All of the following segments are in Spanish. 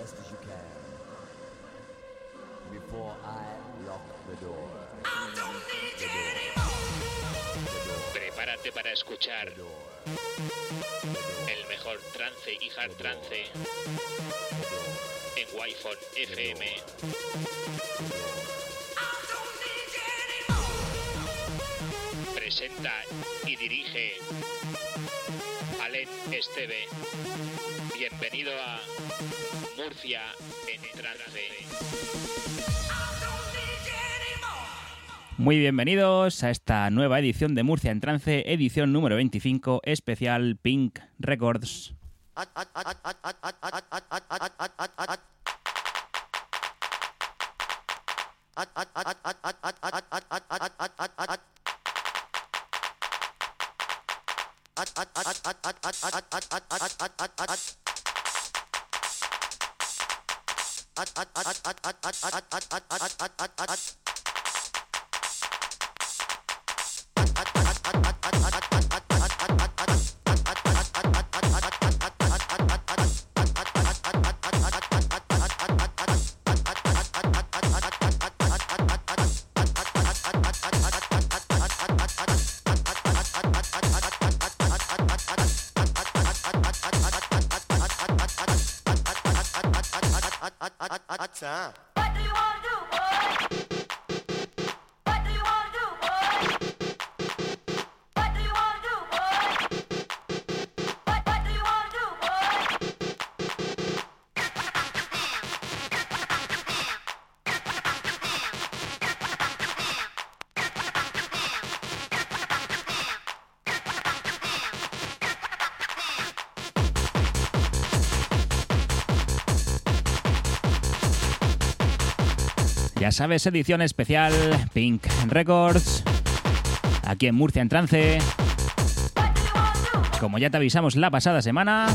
best as you can. Before I lock the door. Prepárate para escuchar el mejor trance y hard trance en Wi-Fi FM. Presenta y dirige Alen Esteve. Bienvenido a Murcia en trance. Muy bienvenidos a esta nueva edición de Murcia en Trance, edición número 25, especial Pink Records. あっあっあっあっあっあっあっあっあっあっあっ Ya sabes, edición especial Pink Records, aquí en Murcia en Trance. Como ya te avisamos la pasada semana,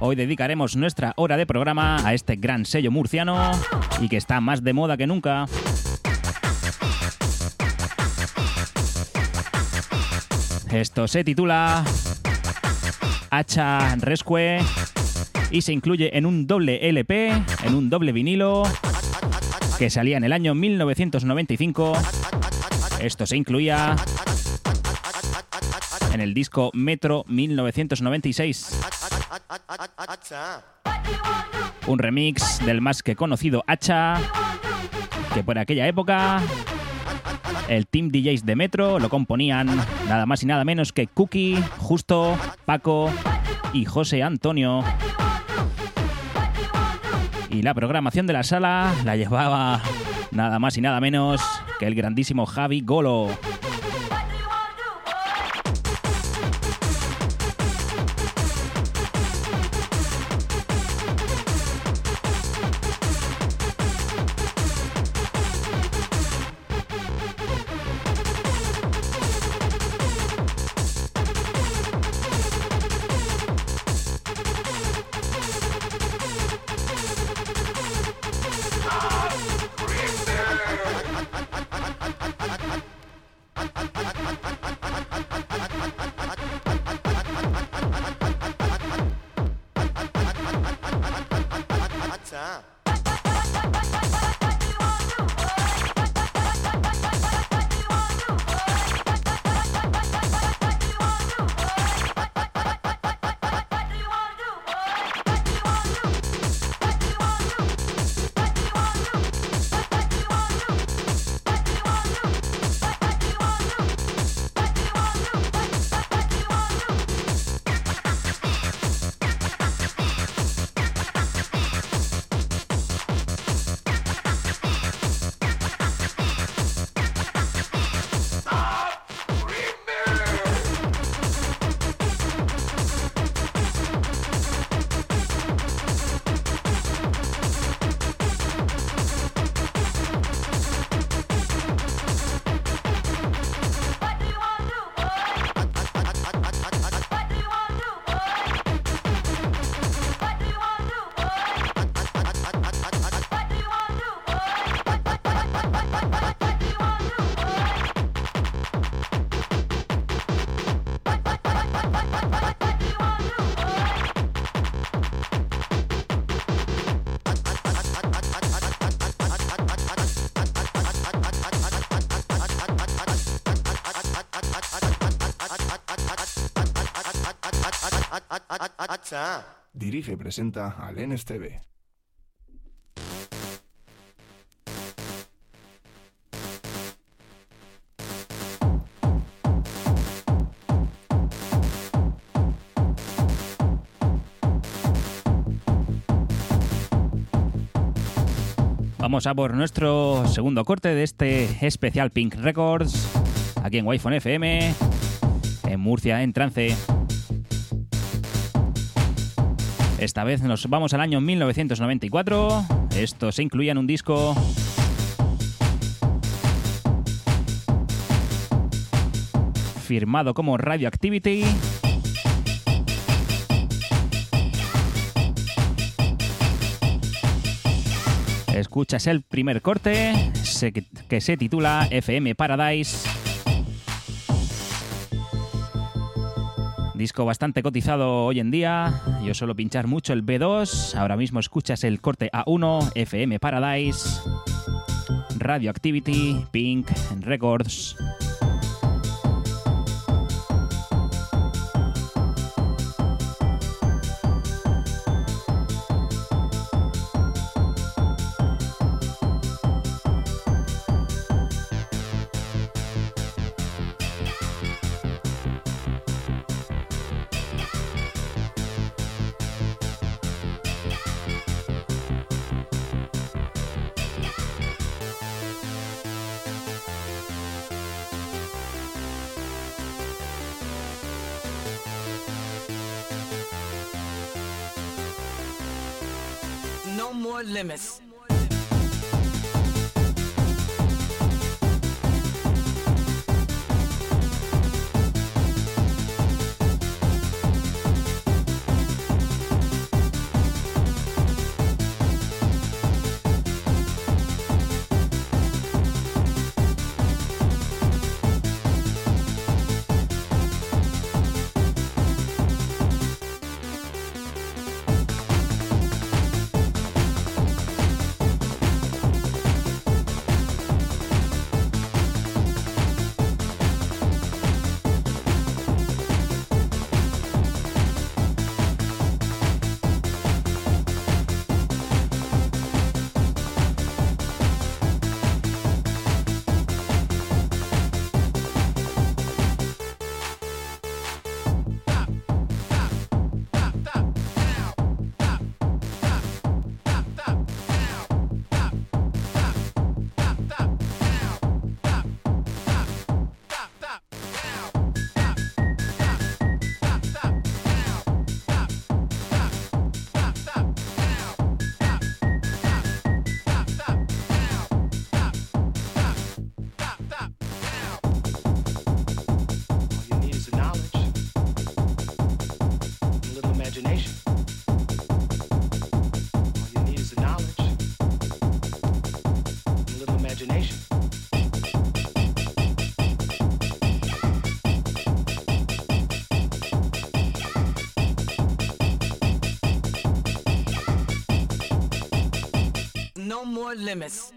hoy dedicaremos nuestra hora de programa a este gran sello murciano y que está más de moda que nunca. Esto se titula Hacha Rescue y se incluye en un doble LP, en un doble vinilo, que salía en el año 1995. Esto se incluía en el disco Metro 1996. Un remix del más que conocido Hacha, que por aquella época el team DJs de Metro lo componían nada más y nada menos que Cookie, Justo, Paco y José Antonio. Y la programación de la sala la llevaba nada más y nada menos que el grandísimo Javi Golo. Hacha. Dirige y presenta al NSTV. Vamos a por nuestro segundo corte de este especial Pink Records, aquí en Wi-Fi FM, en Murcia, en trance. Esta vez nos vamos al año 1994. Esto se incluía en un disco firmado como Radioactivity. Escuchas el primer corte que se titula FM Paradise. Disco bastante cotizado hoy en día. Yo suelo pinchar mucho el B2. Ahora mismo escuchas el corte A1, FM Paradise, Radioactivity, Pink Records. More No more limits.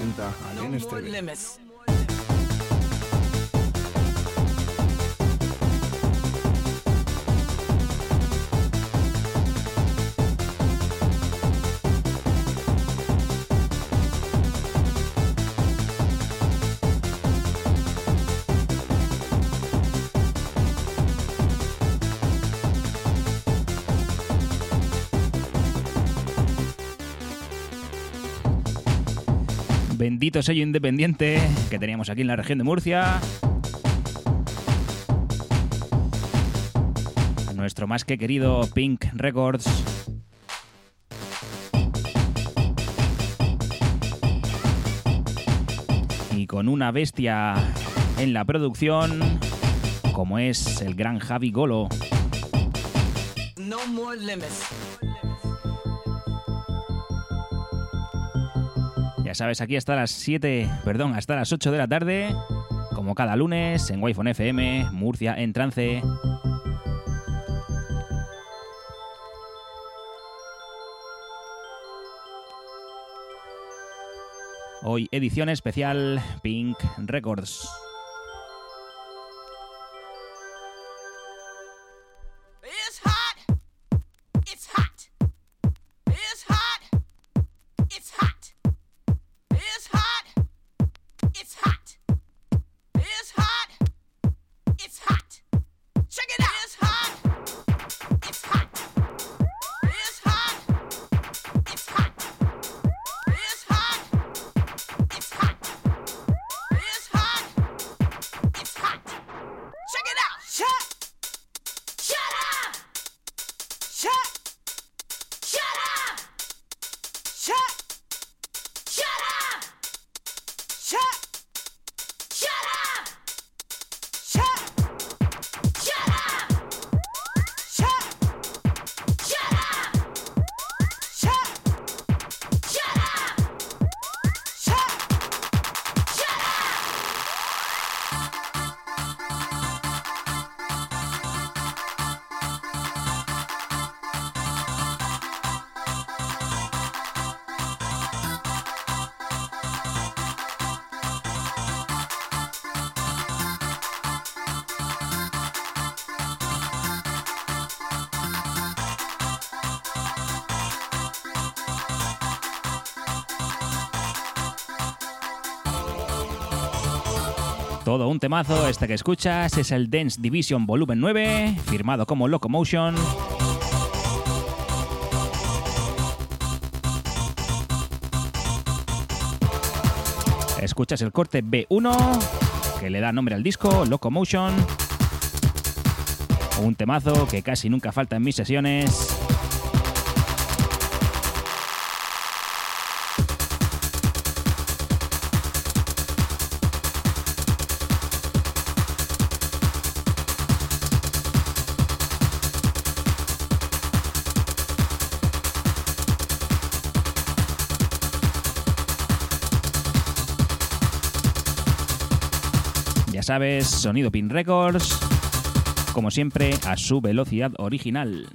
60 no more limits. Bendito sello independiente que teníamos aquí en la región de Murcia. Nuestro más que querido Pink Records. Y con una bestia en la producción, como es el gran Javi Golo. No more limits. Ya sabes, aquí hasta las 7, perdón, hasta las 8 de la tarde, como cada lunes en Wi-Fi FM, Murcia en trance. Hoy edición especial Pink Records. Todo un temazo, este que escuchas es el Dance Division Volumen 9, firmado como Locomotion. Escuchas el corte B1, que le da nombre al disco, Locomotion. Un temazo que casi nunca falta en mis sesiones. Sabes, sonido Pin Records, como siempre, a su velocidad original.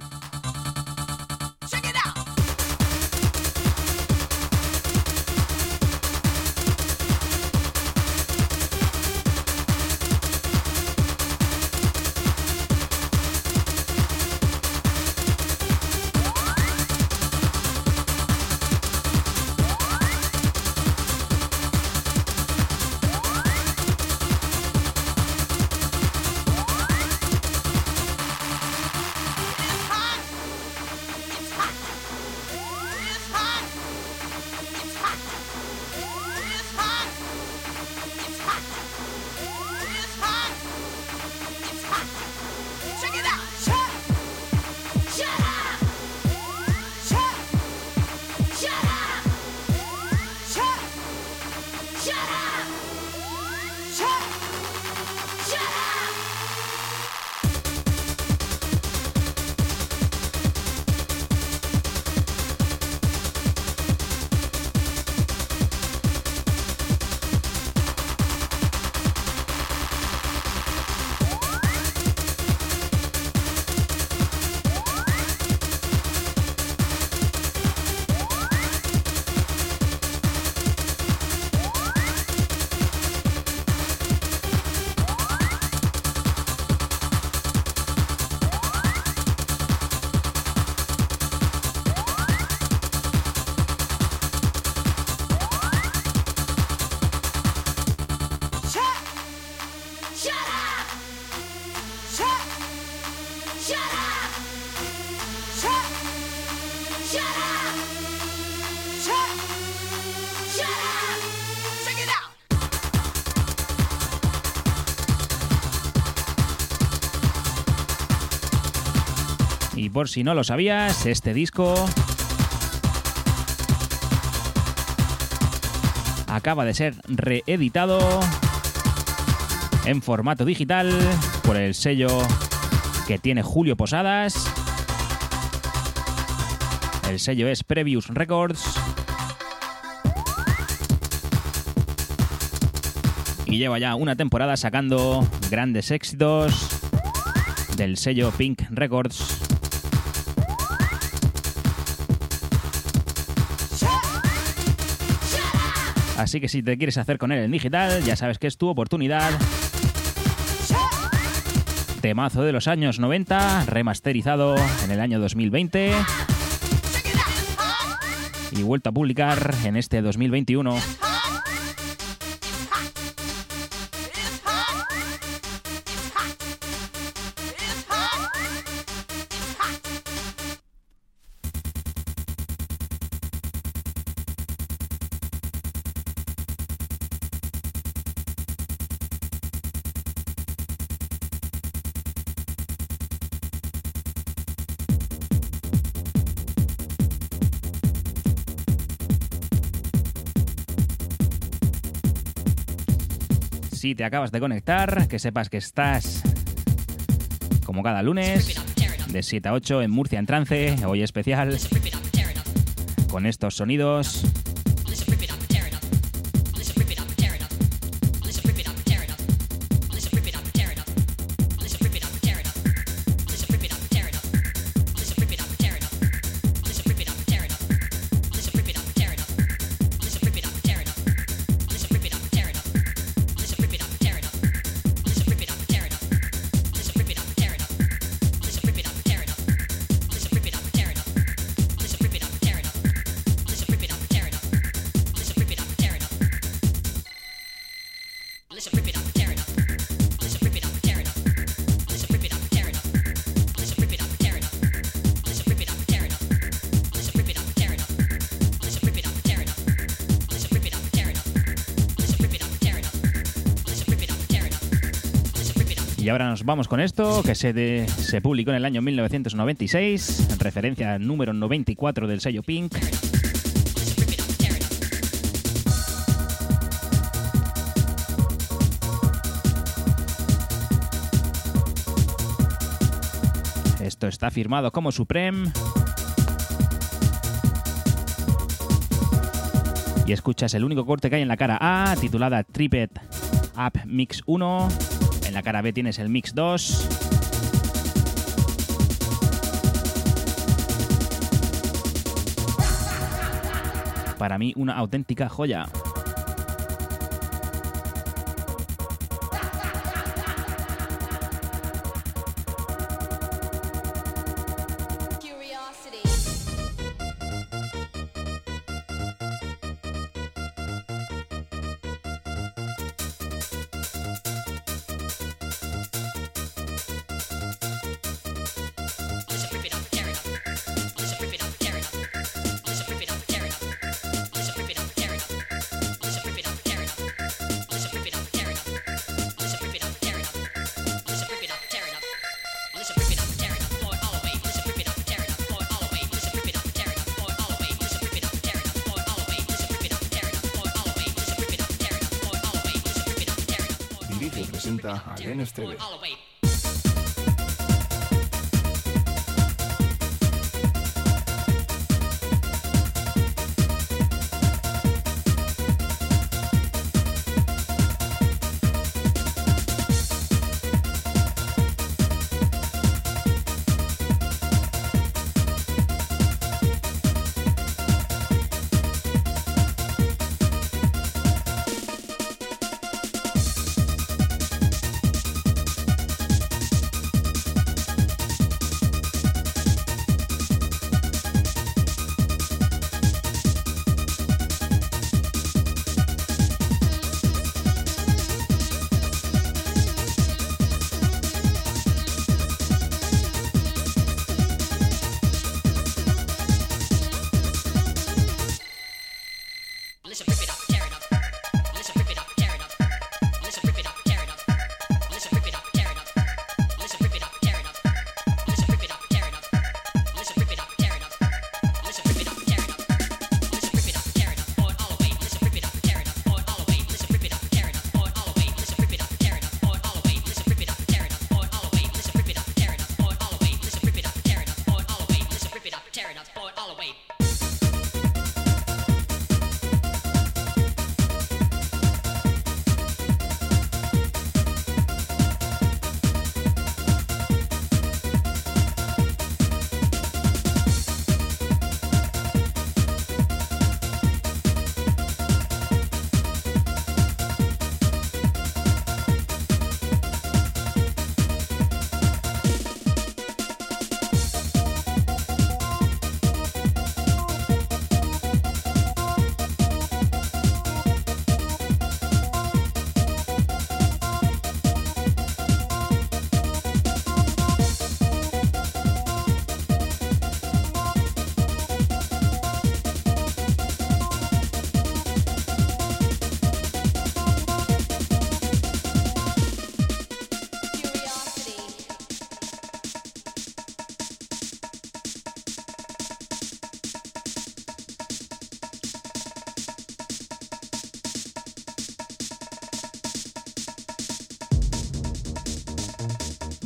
Por si no lo sabías, este disco acaba de ser reeditado en formato digital por el sello que tiene Julio Posadas. El sello es Previous Records. Y lleva ya una temporada sacando grandes éxitos del sello Pink Records. Así que si te quieres hacer con él en digital, ya sabes que es tu oportunidad. Temazo de los años 90, remasterizado en el año 2020 y vuelto a publicar en este 2021. Si te acabas de conectar, que sepas que estás como cada lunes de 7 a 8 en Murcia en trance, hoy especial con estos sonidos Y ahora nos vamos con esto, que se, publicó en el año 1996, en referencia número 94 del sello Pink. Esto está firmado como Supreme. Y escuchas el único corte que hay en la cara A, titulada Tripet Up Mix 1. La cara B tienes el Mix 2. Para mí, una auténtica joya.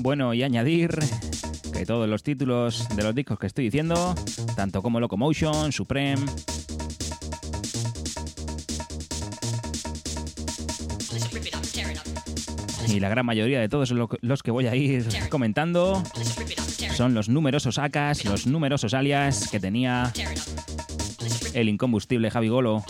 Bueno, y añadir que todos los títulos de los discos que estoy diciendo, tanto como Locomotion, Supreme, y la gran mayoría de todos lo- los que voy a ir comentando son los numerosos AKs, los numerosos alias que tenía el incombustible Javi Golo.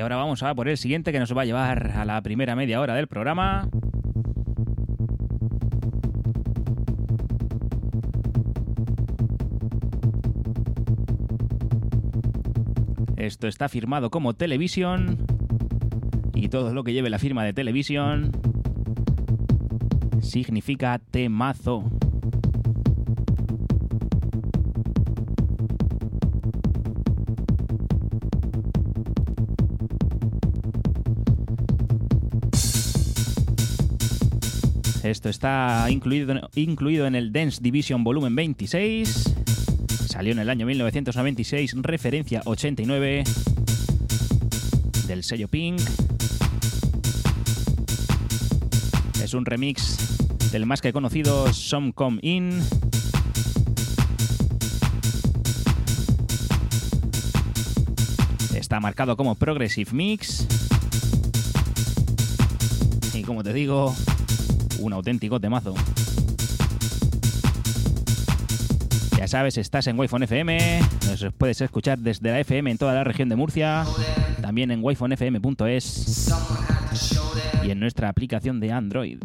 Y ahora vamos a por el siguiente que nos va a llevar a la primera media hora del programa. Esto está firmado como Televisión y todo lo que lleve la firma de Televisión significa temazo. Esto está incluido, incluido en el Dance Division Volumen 26. Salió en el año 1996, referencia 89 del sello Pink. Es un remix del más que conocido Some Come In. Está marcado como Progressive Mix. Y como te digo, un auténtico temazo. Ya sabes, estás en Wi-Fi FM, nos puedes escuchar desde la FM en toda la región de Murcia, también en wifonfm.es y en nuestra aplicación de Android.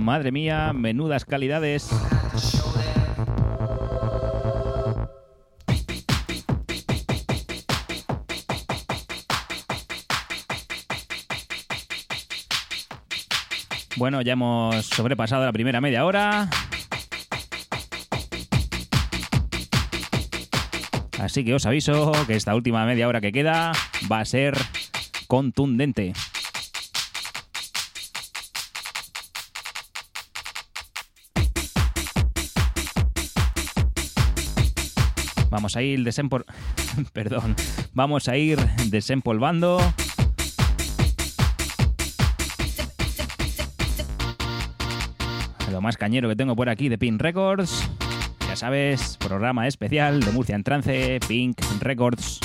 Madre mía, menudas calidades. Bueno, ya hemos sobrepasado la primera media hora. Así que os aviso que esta última media hora que queda va a ser contundente. Vamos a ir desempol... Perdón. Vamos a ir desempolvando lo más cañero que tengo por aquí de Pink Records. Ya sabes, programa especial de Murcia en trance, Pink Records.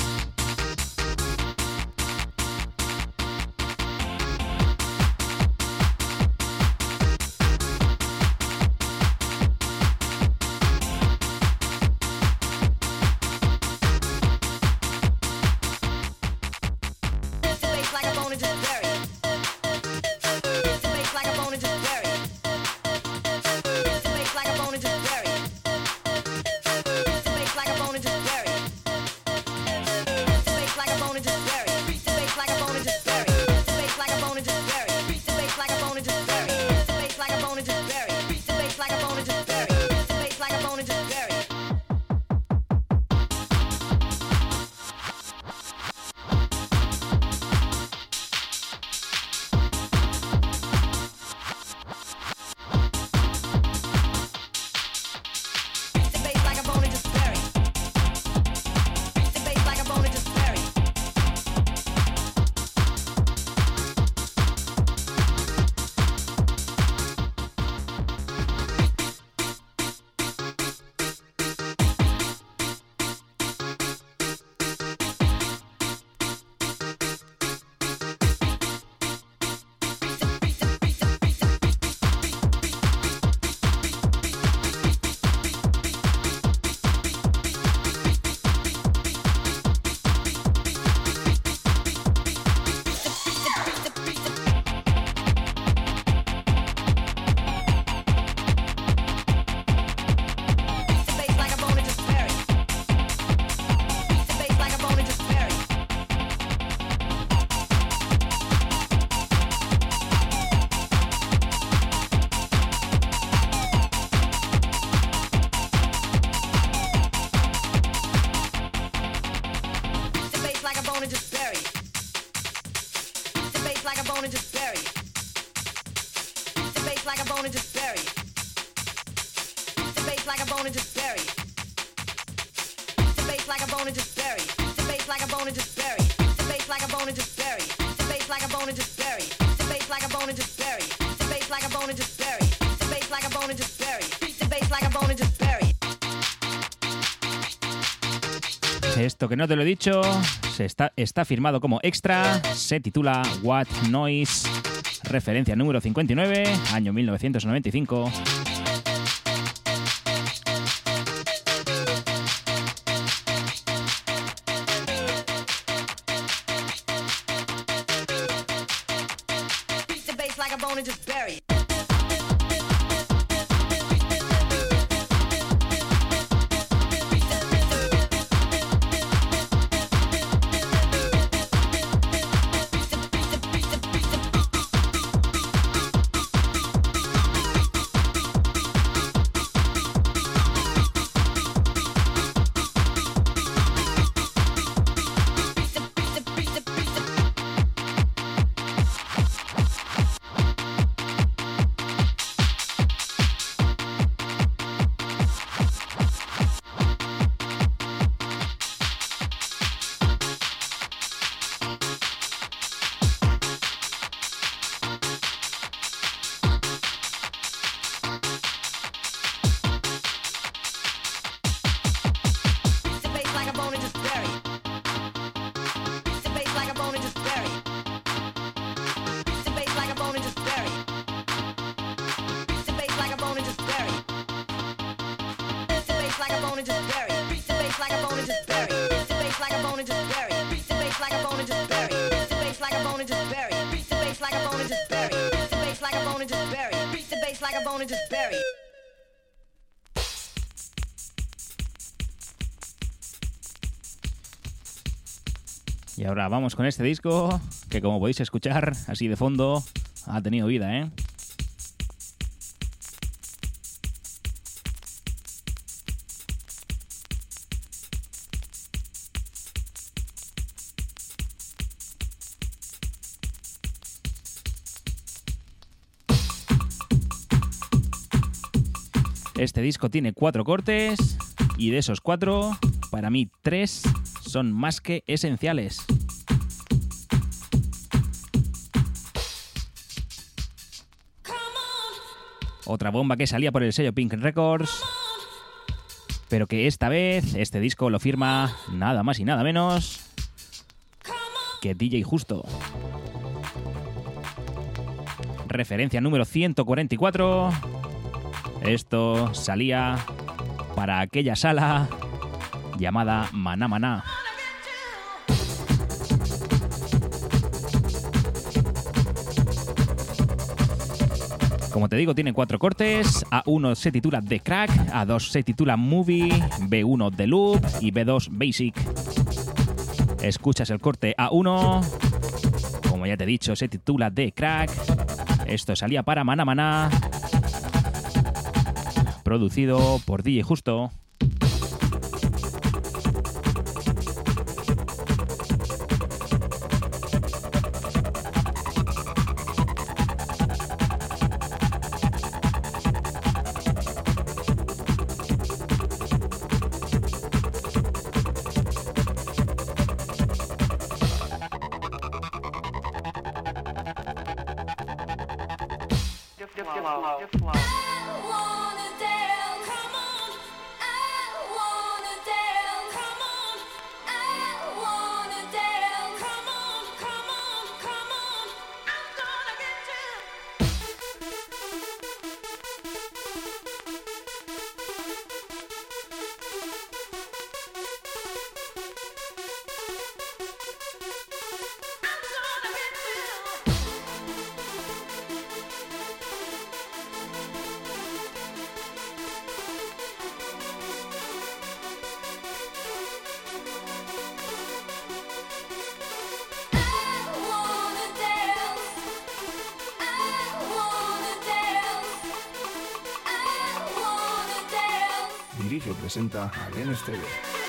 que no te lo he dicho se está, está firmado como extra, se titula What Noise, referencia número 59, año 1995. Vamos con este disco que como podéis escuchar así de fondo ha tenido vida, ¿eh? Este disco tiene cuatro cortes y de esos cuatro, para mí tres son más que esenciales. Otra bomba que salía por el sello Pink Records, pero que esta vez este disco lo firma nada más y nada menos que DJ Justo. Referencia número 144. Esto salía para aquella sala llamada Maná Maná. Como te digo, tiene cuatro cortes. A1 se titula The Crack, A2 se titula Movie, B1 The Loop y B2 Basic. Escuchas el corte A1. Como ya te he dicho, se titula The Crack. Esto salía para Maná Maná. Producido por DJ Justo. Presenta Alien Estéreo.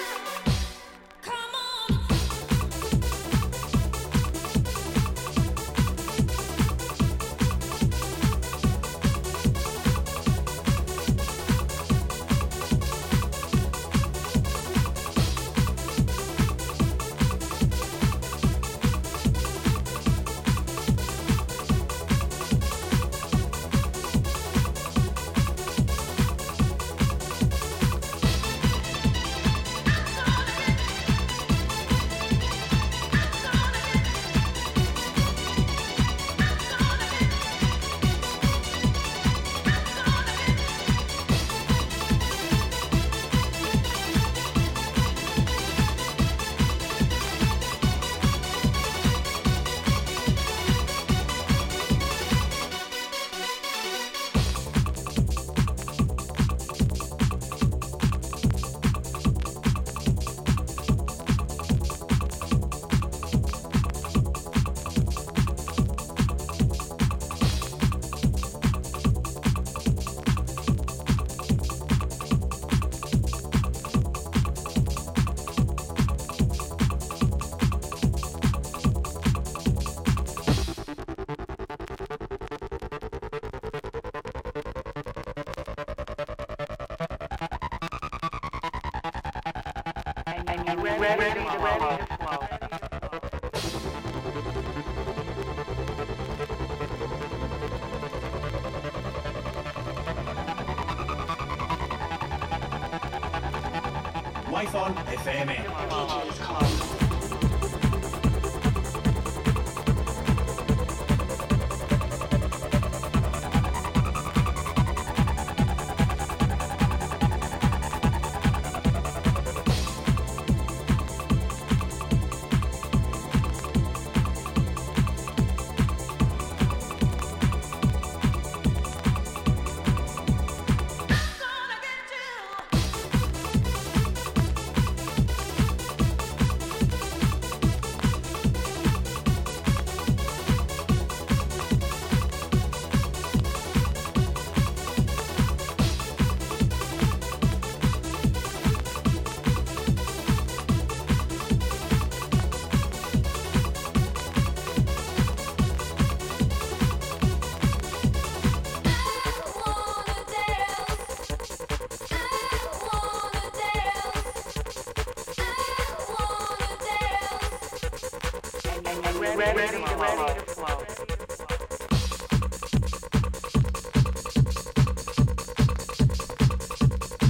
FM.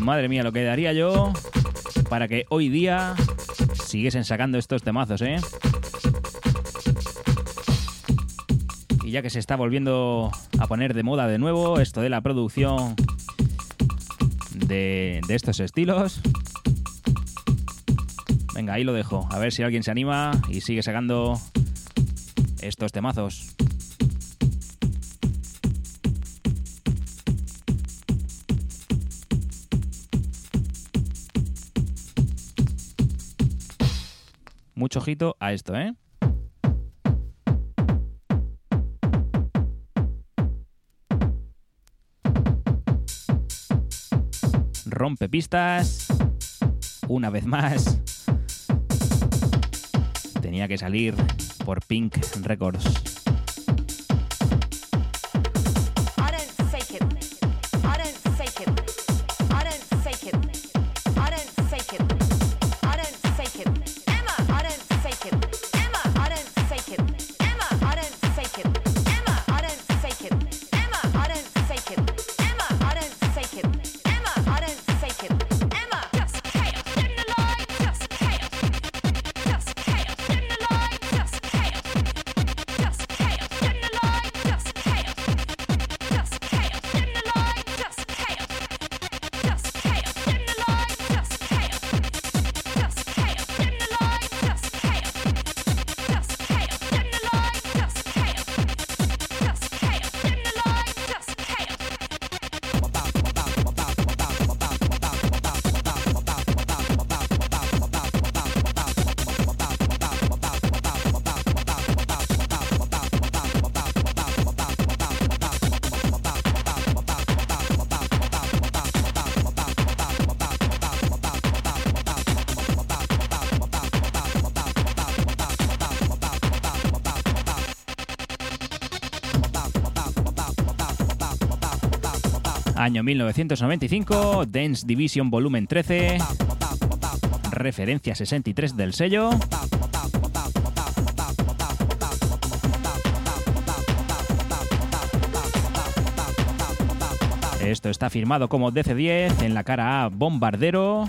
Madre mía, lo que daría yo para que hoy día siguiesen sacando estos temazos, ¿eh? Y ya que se está volviendo a poner de moda de nuevo esto de la producción de, de estos estilos. Venga, ahí lo dejo. A ver si alguien se anima y sigue sacando estos temazos. Mucho ojito a esto, ¿eh? Rompe pistas. Una vez más. Tenía que salir por Pink Records. Año 1995, Dance Division Volumen 13, referencia 63 del sello. Esto está firmado como DC10, en la cara A Bombardero,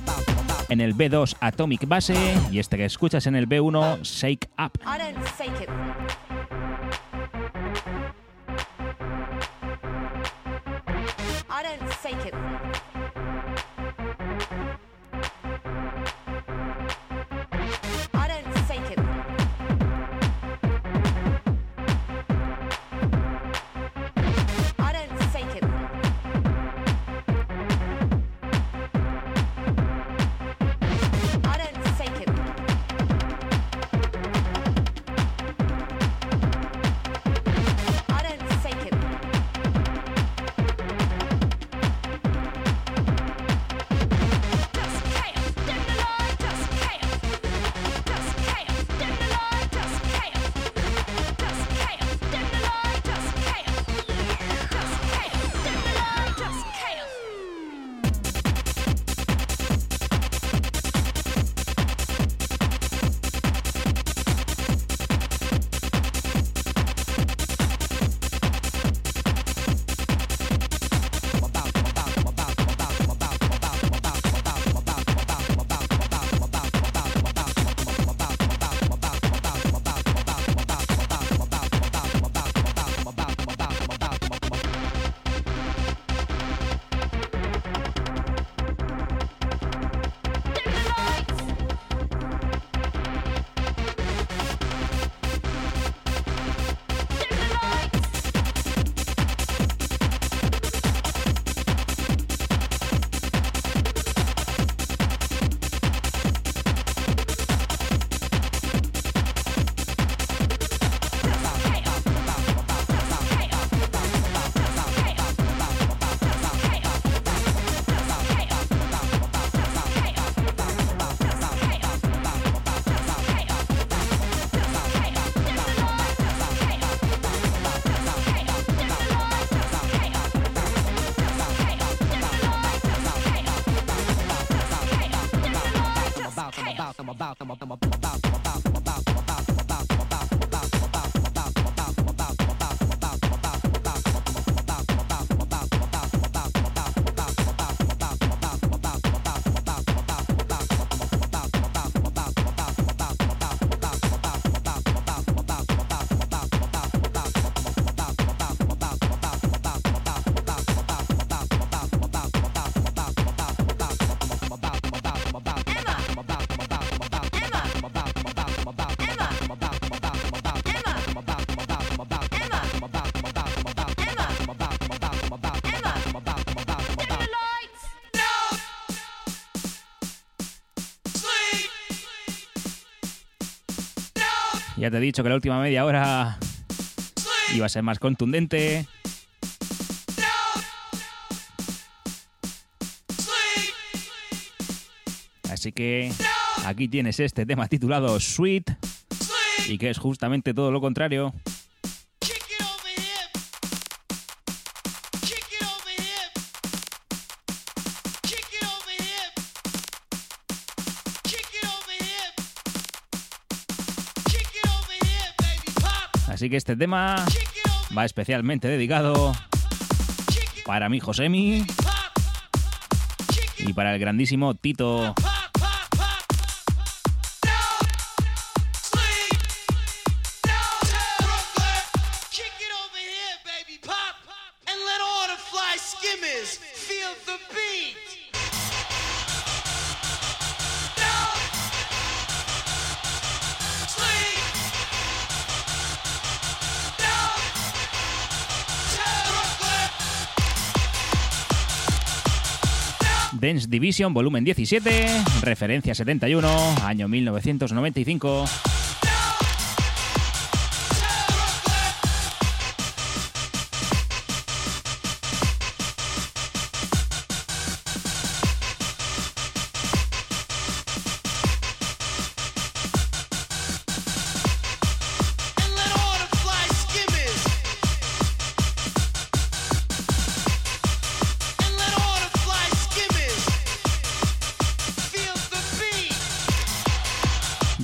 en el B2 Atomic Base y este que escuchas en el B1 Shake Up. take it. Ya te he dicho que la última media hora iba a ser más contundente. Así que aquí tienes este tema titulado Sweet y que es justamente todo lo contrario. Así que este tema va especialmente dedicado para mi Josemi y para el grandísimo Tito. Dance Division, volumen 17, referencia 71, año 1995.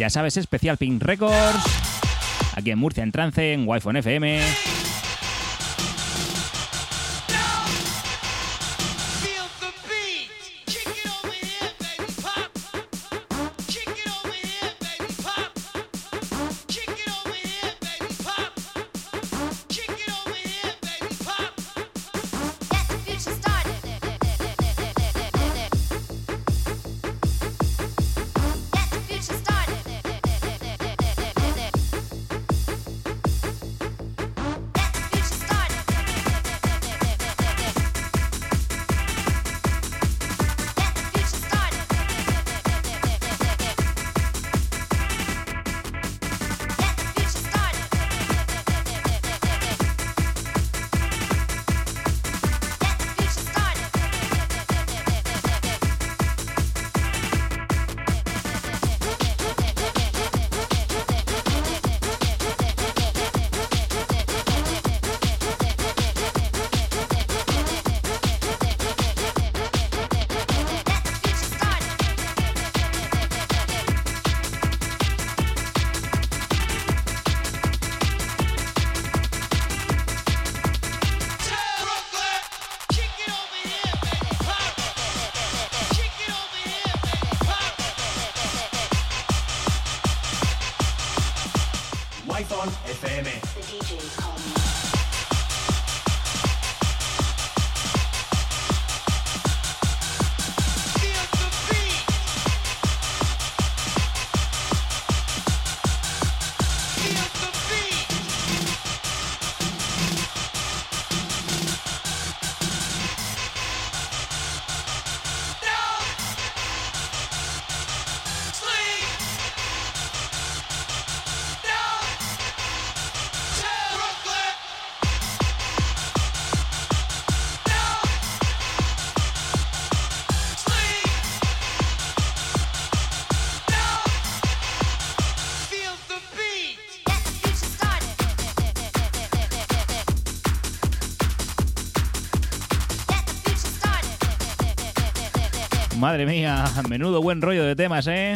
Ya sabes, especial Pink Records. Aquí en Murcia en trance, en Wi-Fi FM. Wi-Fi FM. Get Madre mía, menudo buen rollo de temas, ¿eh?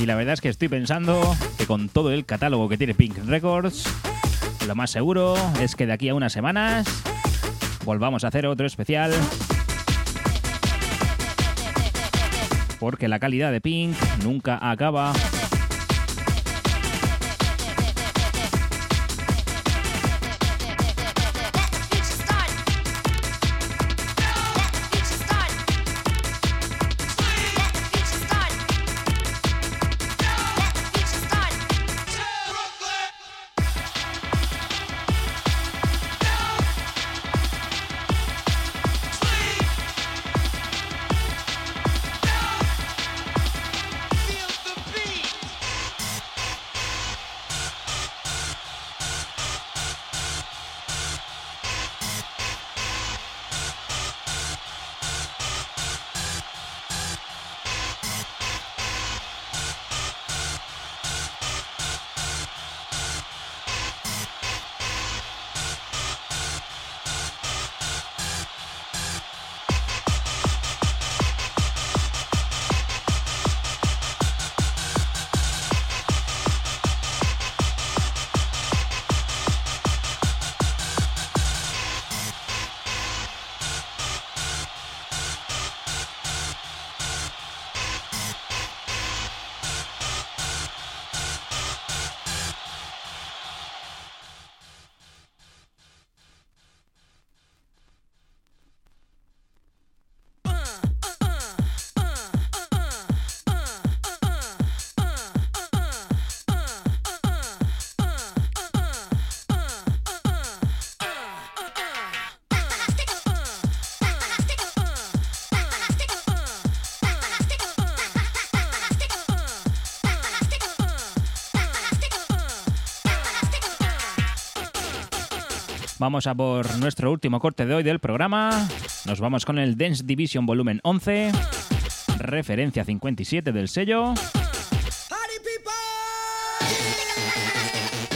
Y la verdad es que estoy pensando que con todo el catálogo que tiene Pink Records, lo más seguro es que de aquí a unas semanas volvamos a hacer otro especial. Porque la calidad de Pink nunca acaba. Vamos a por nuestro último corte de hoy del programa. Nos vamos con el Dance Division Volumen 11, referencia 57 del sello.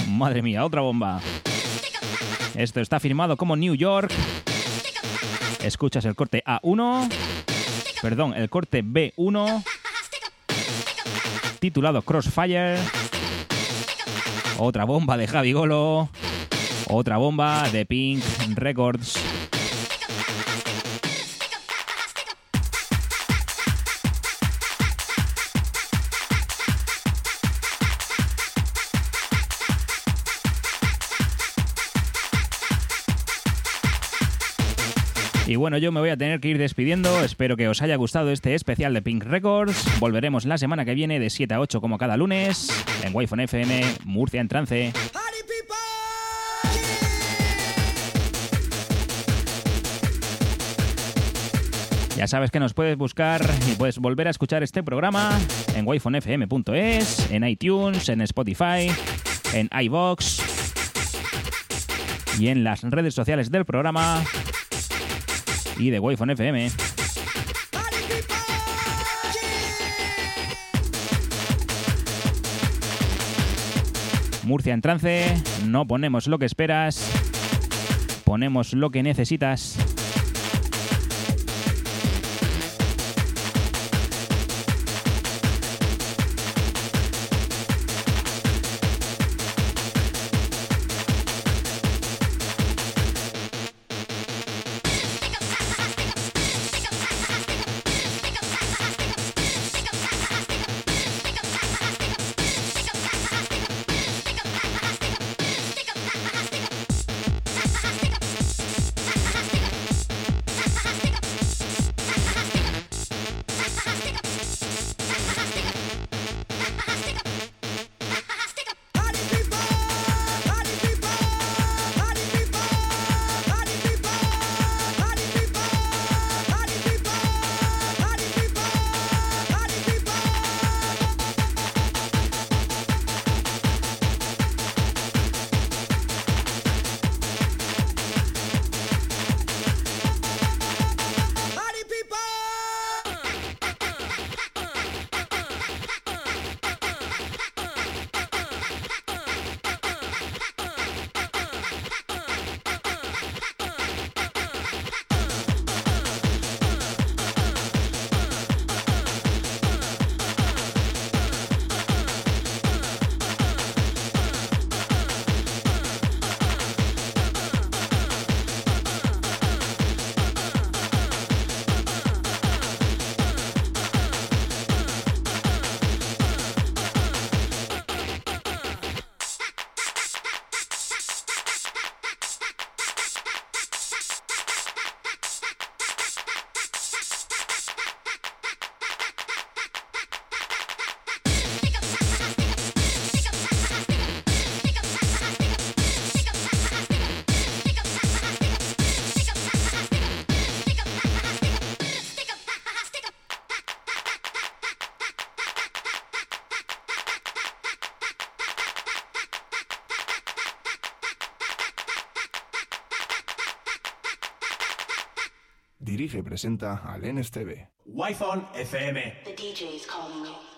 Madre mía, otra bomba. Esto está firmado como New York. Escuchas el corte A1, perdón, el corte B1, titulado Crossfire. Otra bomba de Javi Golo. Otra bomba de Pink Records. Y bueno, yo me voy a tener que ir despidiendo. Espero que os haya gustado este especial de Pink Records. Volveremos la semana que viene de 7 a 8 como cada lunes en Wi-Fi FM, Murcia en trance. Ya sabes que nos puedes buscar y puedes volver a escuchar este programa en wifonfm.es, en iTunes, en Spotify, en iVox y en las redes sociales del programa y de Wi-Fi FM. Murcia en trance, no ponemos lo que esperas, ponemos lo que necesitas. Dirige y presenta al NSTV. Wi-Fi FM. The DJ's calling you.